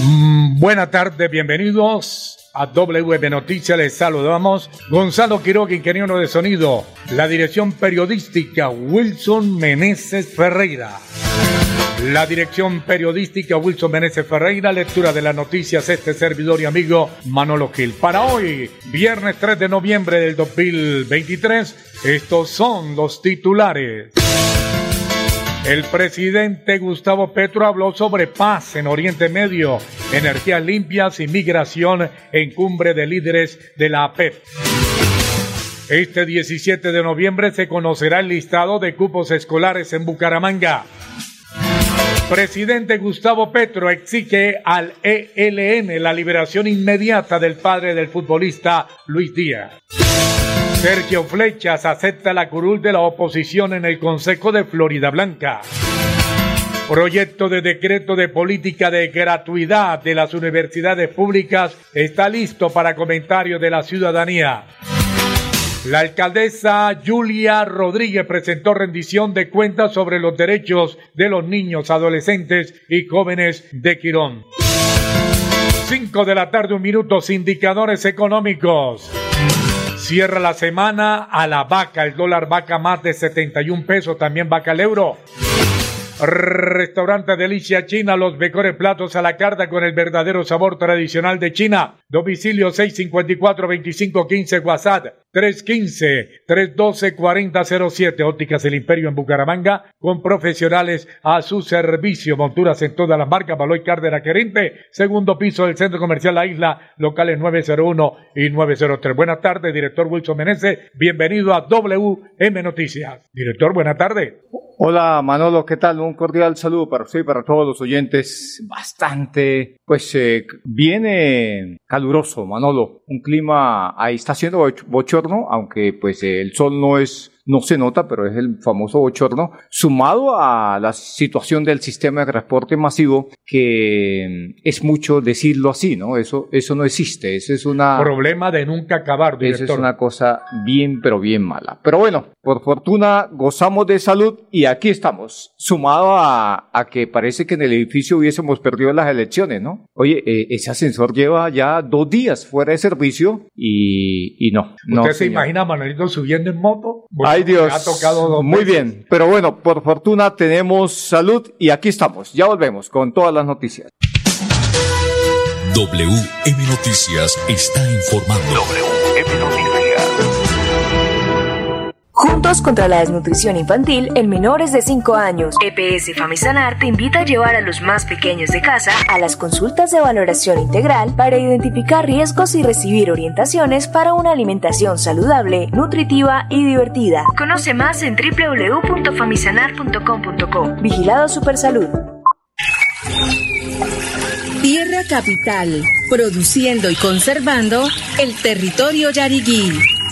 Mm, buena tarde, bienvenidos a WM Noticias. Les saludamos. Gonzalo Quiroga, ingeniero de sonido. La dirección periodística Wilson Meneses Ferreira. La dirección periodística Wilson Meneses Ferreira, lectura de las noticias, este servidor y amigo Manolo Gil. Para hoy, viernes 3 de noviembre del 2023, estos son los titulares. El presidente Gustavo Petro habló sobre paz en Oriente Medio, energías limpias y migración en cumbre de líderes de la APEP. Este 17 de noviembre se conocerá el listado de cupos escolares en Bucaramanga. Presidente Gustavo Petro exige al ELN la liberación inmediata del padre del futbolista Luis Díaz. Sergio Flechas acepta la curul de la oposición en el Consejo de Florida Blanca. Proyecto de decreto de política de gratuidad de las universidades públicas está listo para comentario de la ciudadanía. La alcaldesa Julia Rodríguez presentó rendición de cuentas sobre los derechos de los niños, adolescentes y jóvenes de Quirón. 5 de la tarde, un minuto, indicadores económicos. Cierra la semana a la vaca, el dólar vaca más de 71 pesos, también vaca el euro. Restaurante Delicia China, los mejores platos a la carta con el verdadero sabor tradicional de China. Domicilio 654-2515 WhatsApp 315-312-4007. Ópticas El Imperio en Bucaramanga con profesionales a su servicio. Monturas en todas las marcas. Baloy Cárdenas Querinte. Segundo piso del Centro Comercial La Isla. Locales 901 y 903. Buenas tardes, director Wilson Menezes. Bienvenido a WM Noticias. Director, buenas tardes. Hola Manolo, ¿qué tal? Un cordial saludo para usted y para todos los oyentes. Bastante, pues eh, viene caluroso, Manolo. Un clima, ahí está haciendo bochorno, aunque pues el sol no es no se nota, pero es el famoso bochorno, sumado a la situación del sistema de transporte masivo, que es mucho decirlo así, ¿no? Eso, eso no existe, eso es una... Problema de nunca acabar, director. Eso es una cosa bien, pero bien mala. Pero bueno, por fortuna gozamos de salud y aquí estamos, sumado a, a que parece que en el edificio hubiésemos perdido las elecciones, ¿no? Oye, eh, ese ascensor lleva ya dos días fuera de servicio y, y no. ¿Usted se imagina a Manuelito subiendo en moto? Ay Dios. Ha tocado Muy bien, pero bueno, por fortuna tenemos salud y aquí estamos. Ya volvemos con todas las noticias. WM Noticias está informando. WM Noticias. Juntos contra la desnutrición infantil en menores de 5 años. EPS Famisanar te invita a llevar a los más pequeños de casa a las consultas de valoración integral para identificar riesgos y recibir orientaciones para una alimentación saludable, nutritiva y divertida. Conoce más en www.famisanar.com.co. Vigilado Supersalud. Tierra Capital, produciendo y conservando el territorio yariguí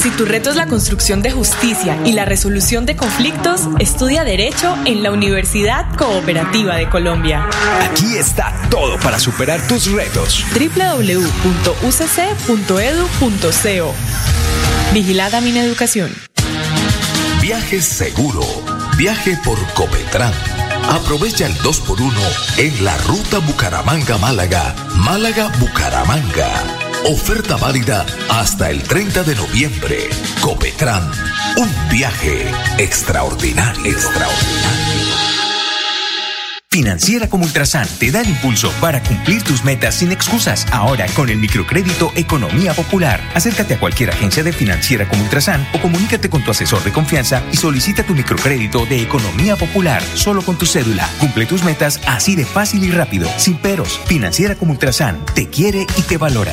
Si tu reto es la construcción de justicia y la resolución de conflictos, estudia Derecho en la Universidad Cooperativa de Colombia. Aquí está todo para superar tus retos. www.ucc.edu.co Vigilada mi educación. Viaje seguro. Viaje por Copetran. Aprovecha el 2x1 en la ruta Bucaramanga-Málaga. Málaga-Bucaramanga Oferta válida hasta el 30 de noviembre. Copetran, un viaje extraordinario, extraordinario. Financiera como Ultrasan te da el impulso para cumplir tus metas sin excusas. Ahora con el microcrédito Economía Popular. Acércate a cualquier agencia de Financiera como Ultrasan o comunícate con tu asesor de confianza y solicita tu microcrédito de Economía Popular solo con tu cédula. Cumple tus metas así de fácil y rápido, sin peros. Financiera como Ultrasan te quiere y te valora.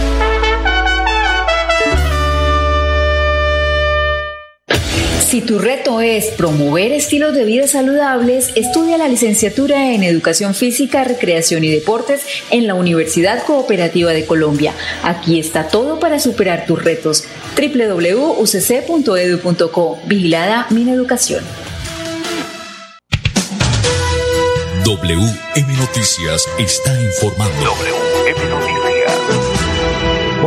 Si tu reto es promover estilos de vida saludables, estudia la licenciatura en Educación Física, Recreación y Deportes en la Universidad Cooperativa de Colombia. Aquí está todo para superar tus retos. www.ucc.edu.co. Vigilada Mineducación. WM Noticias está informando. WM Noticias.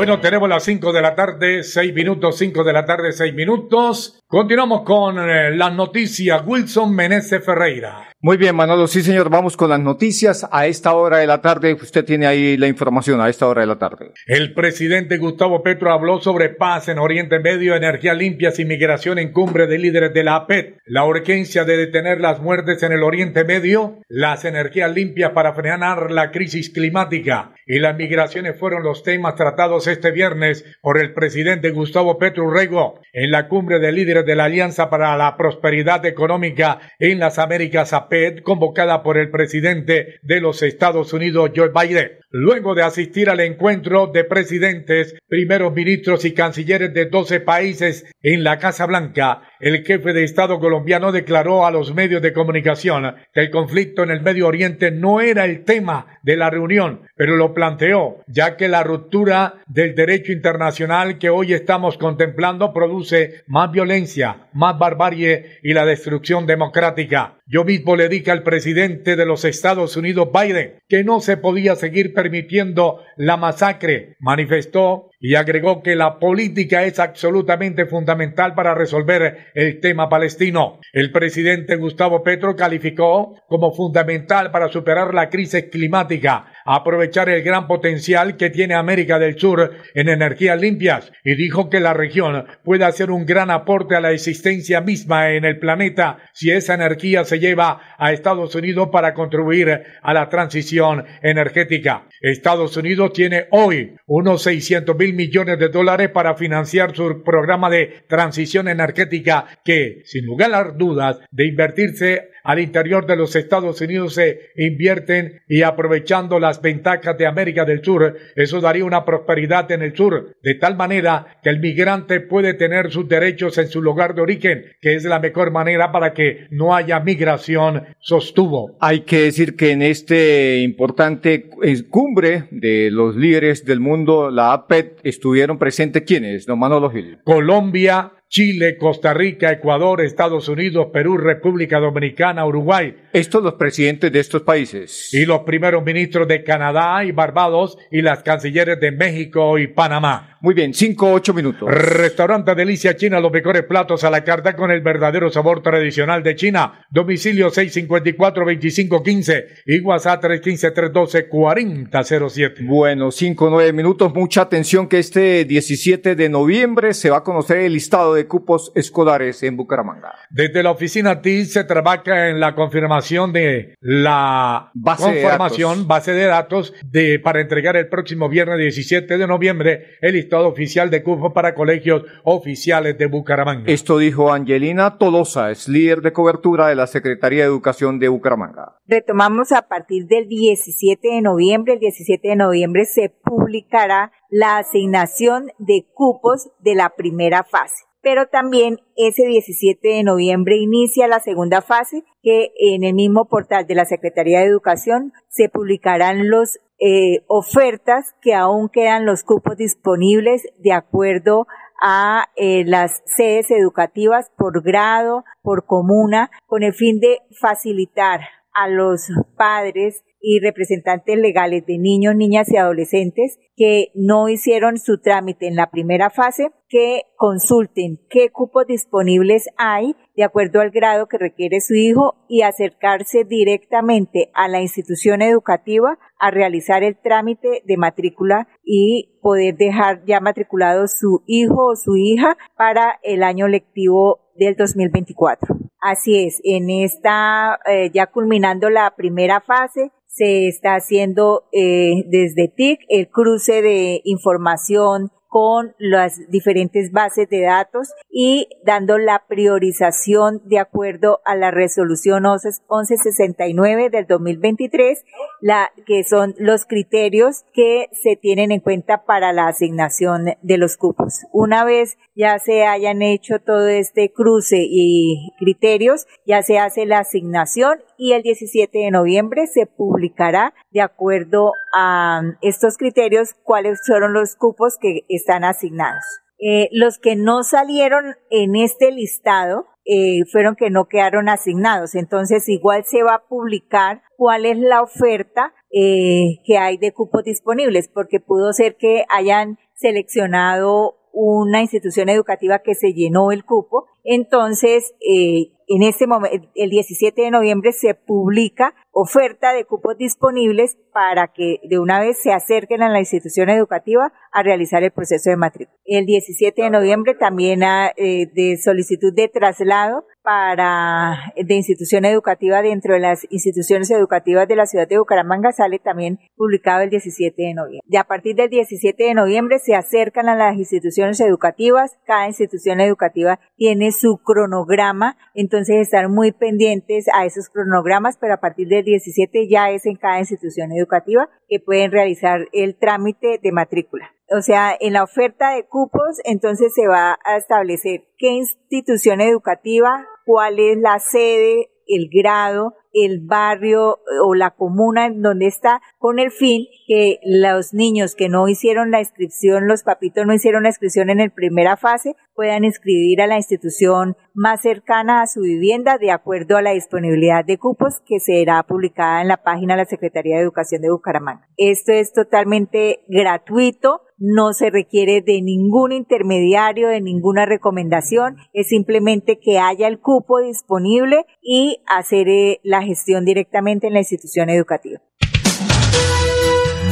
Bueno, tenemos las 5 de la tarde, 6 minutos, 5 de la tarde, 6 minutos. Continuamos con eh, las noticias. Wilson Meneses Ferreira. Muy bien, Manolo. Sí, señor. Vamos con las noticias. A esta hora de la tarde, usted tiene ahí la información a esta hora de la tarde. El presidente Gustavo Petro habló sobre paz en Oriente Medio, energías limpias y migración en cumbre de líderes de la APET. La urgencia de detener las muertes en el Oriente Medio, las energías limpias para frenar la crisis climática y las migraciones fueron los temas tratados este viernes por el presidente Gustavo Petro Urrego en la cumbre de líderes de la Alianza para la Prosperidad Económica en las Américas APET convocada por el presidente de los Estados Unidos, Joe Biden. Luego de asistir al encuentro de presidentes, primeros ministros y cancilleres de 12 países en la Casa Blanca, el jefe de Estado colombiano declaró a los medios de comunicación que el conflicto en el Medio Oriente no era el tema de la reunión, pero lo planteó, ya que la ruptura del derecho internacional que hoy estamos contemplando produce más violencia, más barbarie y la destrucción democrática. Yo mismo le dije al presidente de los Estados Unidos, Biden, que no se podía seguir permitiendo la masacre. Manifestó y agregó que la política es absolutamente fundamental para resolver el tema palestino. El presidente Gustavo Petro calificó como fundamental para superar la crisis climática aprovechar el gran potencial que tiene América del Sur en energías limpias y dijo que la región puede hacer un gran aporte a la existencia misma en el planeta si esa energía se lleva a Estados Unidos para contribuir a la transición energética. Estados Unidos tiene hoy unos 600 mil millones de dólares para financiar su programa de transición energética que, sin lugar a dudas, de invertirse al interior de los Estados Unidos se invierten y aprovechando las ventajas de América del Sur, eso daría una prosperidad en el sur, de tal manera que el migrante puede tener sus derechos en su lugar de origen, que es la mejor manera para que no haya migración, sostuvo. Hay que decir que en este importante eh, cumbre de los líderes del mundo, la APET, estuvieron presentes quienes, don Manolo Gil. Colombia, Chile, Costa Rica, Ecuador, Estados Unidos, Perú, República Dominicana, Uruguay. Estos los presidentes de estos países. Y los primeros ministros de Canadá y Barbados y las cancilleres de México y Panamá. Muy bien, cinco, ocho minutos. Restaurante Delicia China, los mejores platos a la carta con el verdadero sabor tradicional de China. Domicilio 654-2515 y WhatsApp 315-312-4007. Bueno, cinco, nueve minutos. Mucha atención que este 17 de noviembre se va a conocer el listado de cupos escolares en Bucaramanga. Desde la oficina TIS se trabaja en la confirmación de la base conformación, de base de datos de, para entregar el próximo viernes 17 de noviembre el listado oficial de cupo para colegios oficiales de Bucaramanga. Esto dijo Angelina Tolosa, es líder de cobertura de la Secretaría de Educación de Bucaramanga. Retomamos a partir del 17 de noviembre. El 17 de noviembre se publicará la asignación de cupos de la primera fase pero también ese 17 de noviembre inicia la segunda fase que en el mismo portal de la Secretaría de Educación se publicarán los eh, ofertas que aún quedan los cupos disponibles de acuerdo a eh, las sedes educativas por grado, por comuna, con el fin de facilitar a los padres y representantes legales de niños, niñas y adolescentes que no hicieron su trámite en la primera fase, que consulten qué cupos disponibles hay de acuerdo al grado que requiere su hijo y acercarse directamente a la institución educativa a realizar el trámite de matrícula y poder dejar ya matriculado su hijo o su hija para el año lectivo del 2024. Así es, en esta, eh, ya culminando la primera fase, se está haciendo eh, desde TIC el cruce de información con las diferentes bases de datos y dando la priorización de acuerdo a la resolución 1169 del 2023, la, que son los criterios que se tienen en cuenta para la asignación de los cupos. Una vez ya se hayan hecho todo este cruce y criterios, ya se hace la asignación y el 17 de noviembre se publicará de acuerdo a estos criterios cuáles fueron los cupos que están asignados. Eh, los que no salieron en este listado eh, fueron que no quedaron asignados. Entonces igual se va a publicar cuál es la oferta eh, que hay de cupos disponibles, porque pudo ser que hayan seleccionado una institución educativa que se llenó el cupo. Entonces, eh, en este momento, el 17 de noviembre se publica oferta de cupos disponibles para que de una vez se acerquen a la institución educativa a realizar el proceso de matrícula. El 17 de noviembre también eh, de solicitud de traslado para de institución educativa dentro de las instituciones educativas de la ciudad de Bucaramanga sale también publicado el 17 de noviembre. Y a partir del 17 de noviembre se acercan a las instituciones educativas, cada institución educativa tiene su cronograma, entonces estar muy pendientes a esos cronogramas, pero a partir del 17 ya es en cada institución educativa que pueden realizar el trámite de matrícula. O sea, en la oferta de cupos, entonces se va a establecer qué institución educativa, cuál es la sede, el grado, el barrio o la comuna en donde está, con el fin que los niños que no hicieron la inscripción, los papitos no hicieron la inscripción en la primera fase, puedan inscribir a la institución más cercana a su vivienda de acuerdo a la disponibilidad de cupos que será publicada en la página de la Secretaría de Educación de Bucaramanga. Esto es totalmente gratuito no se requiere de ningún intermediario, de ninguna recomendación, es simplemente que haya el cupo disponible y hacer eh, la gestión directamente en la institución educativa.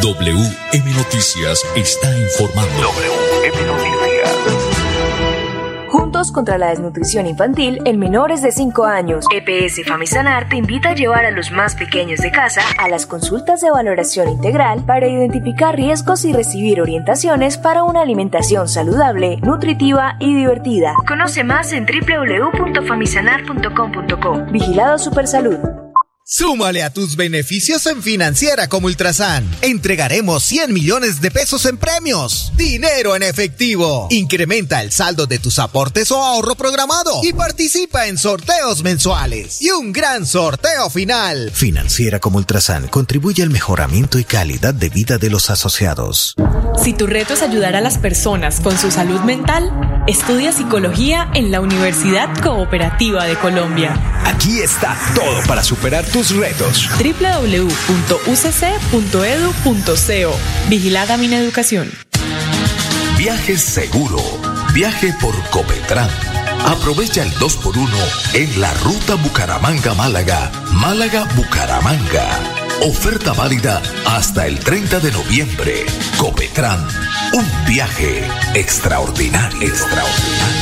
WM Noticias está informando. WM Noticias. Juntos contra la desnutrición infantil en menores de 5 años. EPS Famisanar te invita a llevar a los más pequeños de casa a las consultas de valoración integral para identificar riesgos y recibir orientaciones para una alimentación saludable, nutritiva y divertida. Conoce más en www.famisanar.com.co. Vigilado Supersalud. Súmale a tus beneficios en Financiera como Ultrasan. Entregaremos 100 millones de pesos en premios. Dinero en efectivo. Incrementa el saldo de tus aportes o ahorro programado y participa en sorteos mensuales. Y un gran sorteo final. Financiera como Ultrasan contribuye al mejoramiento y calidad de vida de los asociados. Si tu reto es ayudar a las personas con su salud mental, estudia psicología en la Universidad Cooperativa de Colombia. Aquí está todo para superar tu retos. www.ucc.edu.co Vigilada mi educación. Viaje seguro. Viaje por Copetran. Aprovecha el 2x1 en la ruta Bucaramanga-Málaga. Málaga-Bucaramanga. Oferta válida hasta el 30 de noviembre. Copetran. Un viaje extraordinario. Extraordinario.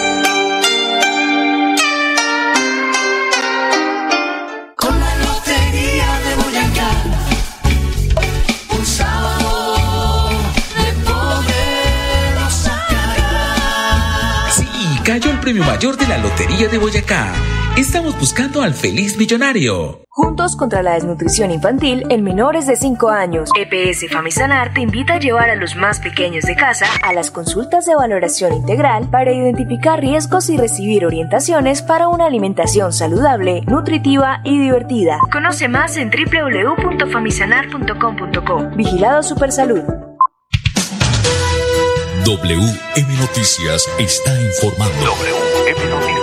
Premio mayor de la Lotería de Boyacá Estamos buscando al feliz millonario. Juntos contra la desnutrición infantil en menores de 5 años. EPS Famisanar te invita a llevar a los más pequeños de casa a las consultas de valoración integral para identificar riesgos y recibir orientaciones para una alimentación saludable, nutritiva y divertida. Conoce más en www.famisanar.com.co. Vigilado Supersalud. WM Noticias está informando. WM Noticias.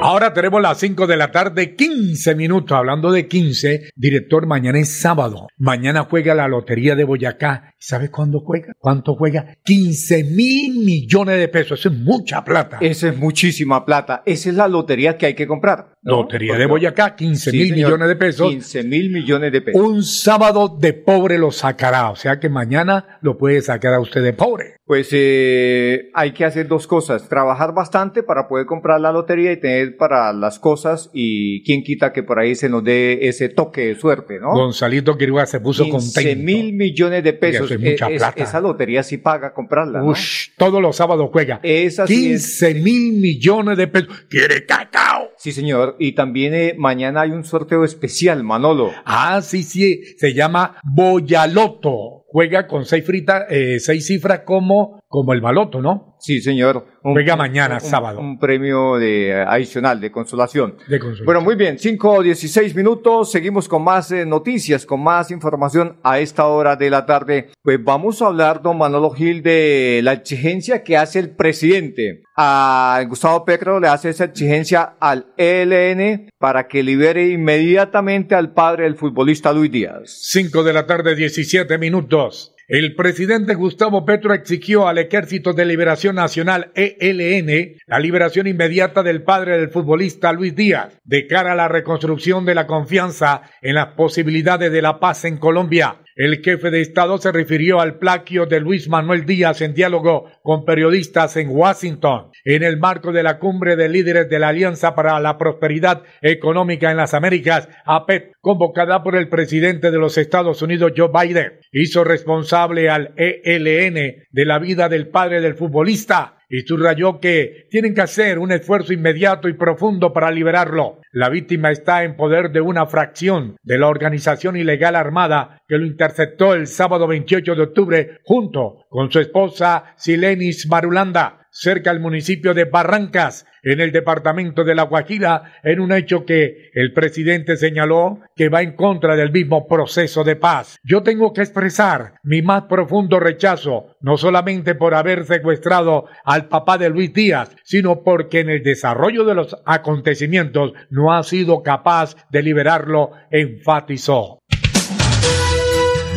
Ahora tenemos las 5 de la tarde, 15 minutos. Hablando de 15, director, mañana es sábado. Mañana juega la Lotería de Boyacá. ¿Sabe cuándo juega? ¿Cuánto juega? 15 mil millones de pesos. Eso es mucha plata. Esa es muchísima plata. Esa es la lotería que hay que comprar. Lotería de Boyacá, 15 mil millones de pesos. 15 mil millones de pesos. Un sábado de pobre lo sacará. O sea que mañana lo puede sacar a usted de pobre. Pues eh, hay que hacer dos cosas. Trabajar bastante para poder comprar la lotería y tener para las cosas. Y quién quita que por ahí se nos dé ese toque de suerte, ¿no? Gonzalito Quiroga se puso 15 contento. mil millones de pesos. es mucha Eh, plata. esa lotería sí paga comprarla. ¿no? Ush, todos los sábados juega. Esa sí es- 15 mil millones de pesos. ¿Quiere cacao? Sí, señor. Y también eh, mañana hay un sorteo especial, Manolo. Ah, sí, sí. Se llama Boyaloto. Juega con seis, frita, eh, seis cifras como, como el baloto, ¿no? Sí, señor. Un- Juega mañana, un- sábado. Un premio de, eh, adicional de consolación. De consolación. Bueno, muy bien, 5 o 16 minutos, seguimos con más eh, noticias, con más información a esta hora de la tarde. Pues vamos a hablar, don Manolo Gil, de la exigencia que hace el presidente. A Gustavo Petro le hace esa exigencia al ELN para que libere inmediatamente al padre del futbolista Luis Díaz. 5 de la tarde, 17 minutos. El presidente Gustavo Petro exigió al Ejército de Liberación Nacional ELN la liberación inmediata del padre del futbolista Luis Díaz, de cara a la reconstrucción de la confianza en las posibilidades de la paz en Colombia. El jefe de Estado se refirió al plaquio de Luis Manuel Díaz en diálogo con periodistas en Washington, en el marco de la cumbre de líderes de la Alianza para la Prosperidad Económica en las Américas, APEC, convocada por el presidente de los Estados Unidos, Joe Biden. Hizo responsable al ELN de la vida del padre del futbolista y subrayó que tienen que hacer un esfuerzo inmediato y profundo para liberarlo. La víctima está en poder de una fracción de la organización ilegal armada que lo interceptó el sábado 28 de octubre junto con su esposa Silenis Marulanda cerca al municipio de Barrancas, en el departamento de La Guajira, en un hecho que el presidente señaló que va en contra del mismo proceso de paz. Yo tengo que expresar mi más profundo rechazo, no solamente por haber secuestrado al papá de Luis Díaz, sino porque en el desarrollo de los acontecimientos no ha sido capaz de liberarlo, enfatizó.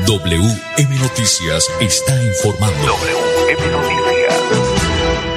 WM Noticias está informando. WM Noticias.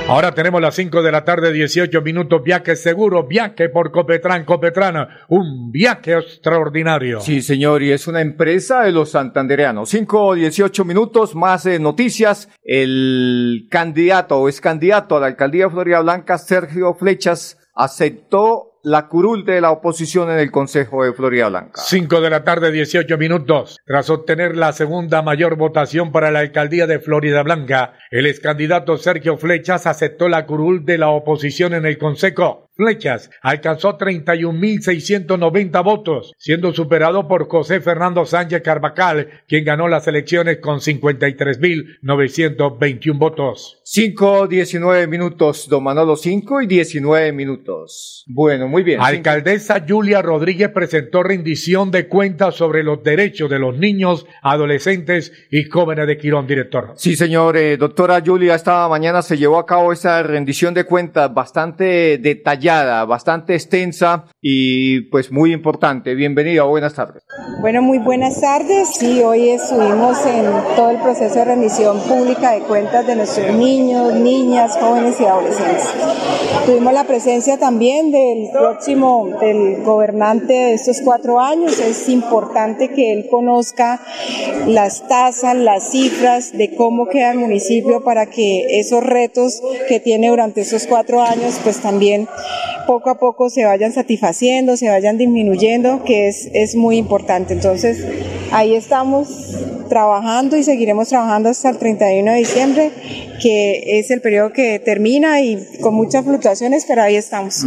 Ahora tenemos las 5 de la tarde, 18 minutos, viaje seguro, viaje por Copetrán, Copetrán, un viaje extraordinario. Sí, señor, y es una empresa de los santandereanos. 5 o 18 minutos, más eh, noticias. El candidato o es candidato a la alcaldía de Florida Blanca, Sergio Flechas, aceptó la curul de la oposición en el Consejo de Florida Blanca. 5 de la tarde, 18 minutos. Tras obtener la segunda mayor votación para la alcaldía de Florida Blanca, el ex candidato Sergio Flechas aceptó la curul de la oposición en el Consejo. Flechas alcanzó 31.690 votos, siendo superado por José Fernando Sánchez Carvajal, quien ganó las elecciones con 53.921 votos. 5, 19 minutos, don Manolo, 5 y 19 minutos. Bueno, muy bien. Alcaldesa Julia Rodríguez presentó rendición de cuentas sobre los derechos de los niños, adolescentes y jóvenes de Quirón, director. Sí, señor. Eh, doctora Julia, esta mañana se llevó a cabo esa rendición de cuentas bastante detallada, bastante extensa y pues muy importante. Bienvenida, buenas tardes. Bueno, muy buenas tardes. Sí, hoy estuvimos en todo el proceso de rendición pública de cuentas de nuestros niños, niñas, jóvenes y adolescentes. Tuvimos la presencia también del próximo, del gobernante de estos cuatro años. Es importante que él conozca las tasas, las cifras de cómo queda el municipio para que esos retos que tiene durante esos cuatro años, pues también poco a poco se vayan satisfaciendo, se vayan disminuyendo, que es, es muy importante. Entonces, ahí estamos trabajando y seguiremos trabajando hasta el 31 de diciembre, que es el periodo que termina y con muchas fluctuaciones, pero ahí estamos.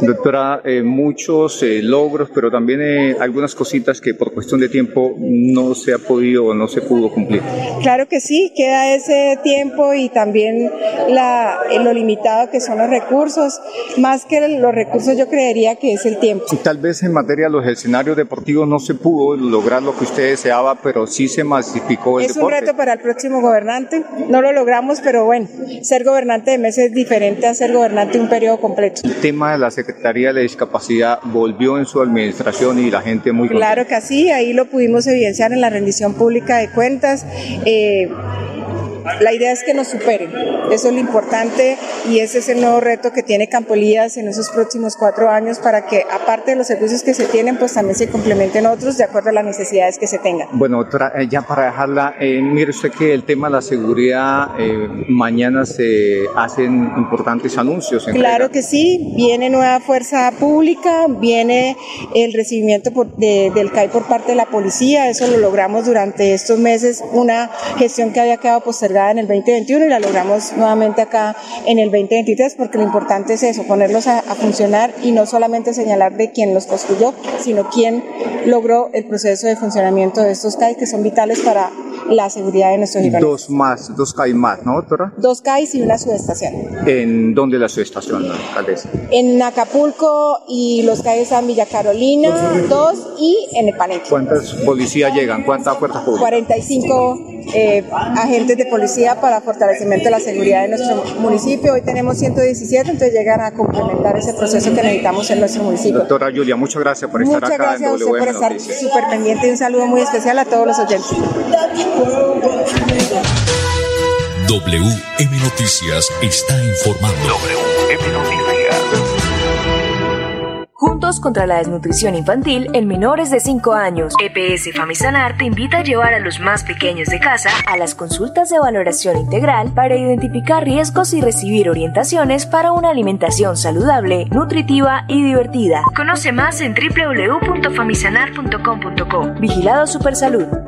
Doctora, eh, muchos eh, logros, pero también eh, algunas cositas que por cuestión de tiempo no se ha podido o no se pudo cumplir. Claro que sí, queda ese tiempo y también la, lo limitado que son los recursos. Más que los recursos, yo creería que es el tiempo. Tal vez en materia de los escenarios deportivos no se pudo lograr lo que usted deseaba, pero sí se masificó el es un reto para el próximo gobernante. No lo logramos, pero bueno, ser gobernante de meses es diferente a ser gobernante un periodo completo. El tema de la Secretaría de Discapacidad volvió en su administración y la gente muy Claro que sí, ahí lo pudimos evidenciar en la rendición pública de cuentas. Eh, la idea es que nos superen, eso es lo importante y ese es el nuevo reto que tiene Campo Elías en esos próximos cuatro años para que aparte de los servicios que se tienen, pues también se complementen otros de acuerdo a las necesidades que se tengan. Bueno, eh, ya para dejarla, eh, mire usted que el tema de la seguridad, eh, mañana se hacen importantes anuncios. claro que sí, viene nueva fuerza pública, viene el recibimiento del CAI por parte de la policía, eso lo logramos durante estos meses, una gestión que había quedado postergada en el 2021 y la logramos nuevamente acá en el 2023 porque lo importante es eso, ponerlos a, funcionar y no solamente señalar de quién los construyó, sino quién logró el proceso de funcionamiento de estos CAI que son vitales para la seguridad de nuestros girones. Dos más, dos CAI más, ¿no, doctora? Dos CAI y una subestación. ¿En dónde la subestación, alcaldesa? En Acapulco y los CAI están Villa Carolina, dos y en Epaneque. ¿Cuántas policías llegan? ¿Cuántas fuerzas públicas? 45 eh, agentes de policía para fortalecimiento de la seguridad de nuestro municipio. Hoy tenemos 117, entonces llegan a complementar ese proceso que necesitamos en nuestro municipio. Doctora Julia, muchas gracias por estar acá. Muchas gracias a usted por estar súper pendiente y un saludo muy especial a todos los oyentes. WM Noticias está informando. WM Noticias. Juntos contra la desnutrición infantil en menores de 5 años. EPS Famisanar te invita a llevar a los más pequeños de casa a las consultas de valoración integral para identificar riesgos y recibir orientaciones para una alimentación saludable, nutritiva y divertida. Conoce más en www.famisanar.com.co. Vigilado Supersalud.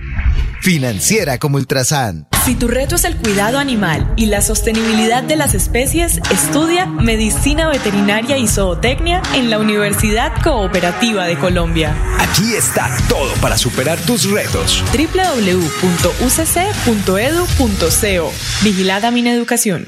Financiera como Ultrasan. Si tu reto es el cuidado animal y la sostenibilidad de las especies, estudia Medicina Veterinaria y Zootecnia en la Universidad Cooperativa de Colombia. Aquí está todo para superar tus retos. www.ucc.edu.co Vigilada Mineducación.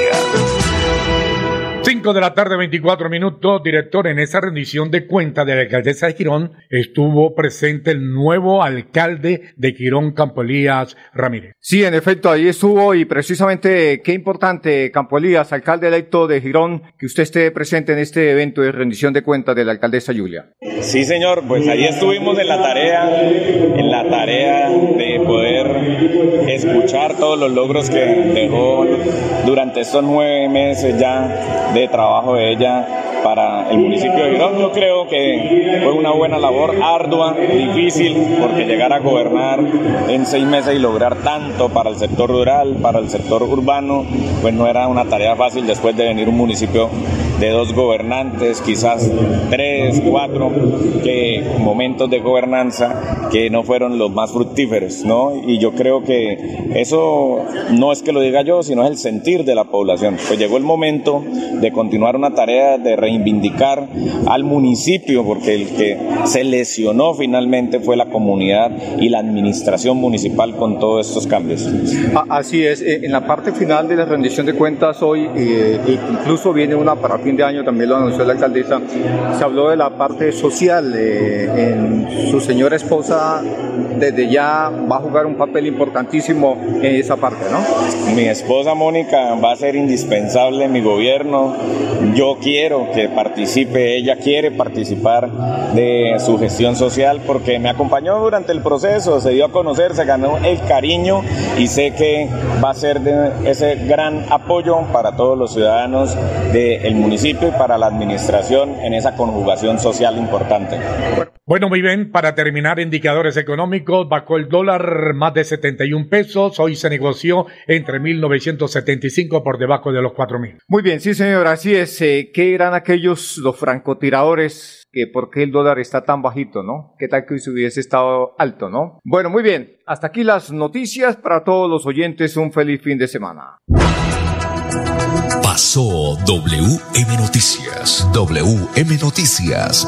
5 de la tarde, 24 minutos. Director, en esa rendición de cuenta de la alcaldesa de Girón estuvo presente el nuevo alcalde de Girón, Campo Elías Ramírez. Sí, en efecto, ahí estuvo y precisamente qué importante, Campo Elías, alcalde electo de Girón, que usted esté presente en este evento de rendición de cuentas de la alcaldesa Julia. Sí, señor, pues ahí estuvimos en la tarea, en la tarea de poder escuchar todos los logros que dejó durante estos nueve meses ya de trabajo de ella para el municipio de Girón. Yo creo que fue una buena labor, ardua, difícil, porque llegar a gobernar en seis meses y lograr tanto para el sector rural, para el sector urbano, pues no era una tarea fácil después de venir un municipio de dos gobernantes, quizás tres, cuatro, que momentos de gobernanza que no fueron los más fructíferos, ¿no? Y yo creo que eso no es que lo diga yo, sino es el sentir de la población. Pues llegó el momento de continuar una tarea de reivindicar al municipio, porque el que se lesionó finalmente fue la comunidad y la administración municipal con todos estos cambios. Así es, eh, en la parte final de la rendición de cuentas hoy, eh, incluso viene una para de año, también lo anunció la alcaldesa, se habló de la parte social. Eh, en su señora esposa desde ya va a jugar un papel importantísimo en esa parte, ¿no? Mi esposa Mónica va a ser indispensable en mi gobierno. Yo quiero que participe, ella quiere participar de su gestión social porque me acompañó durante el proceso, se dio a conocer, se ganó el cariño y sé que va a ser de ese gran apoyo para todos los ciudadanos del municipio y para la administración en esa conjugación social importante. Bueno, muy bien, para terminar, indicadores económicos, bajó el dólar más de 71 pesos, hoy se negoció entre 1975 por debajo de los 4000. Muy bien, sí señor, así es. Eh, ¿Qué eran aquellos, los francotiradores? que por qué el dólar está tan bajito, ¿no? ¿Qué tal que si hubiese estado alto, ¿no? Bueno, muy bien, hasta aquí las noticias para todos los oyentes, un feliz fin de semana. Pasó WM Noticias. WM Noticias.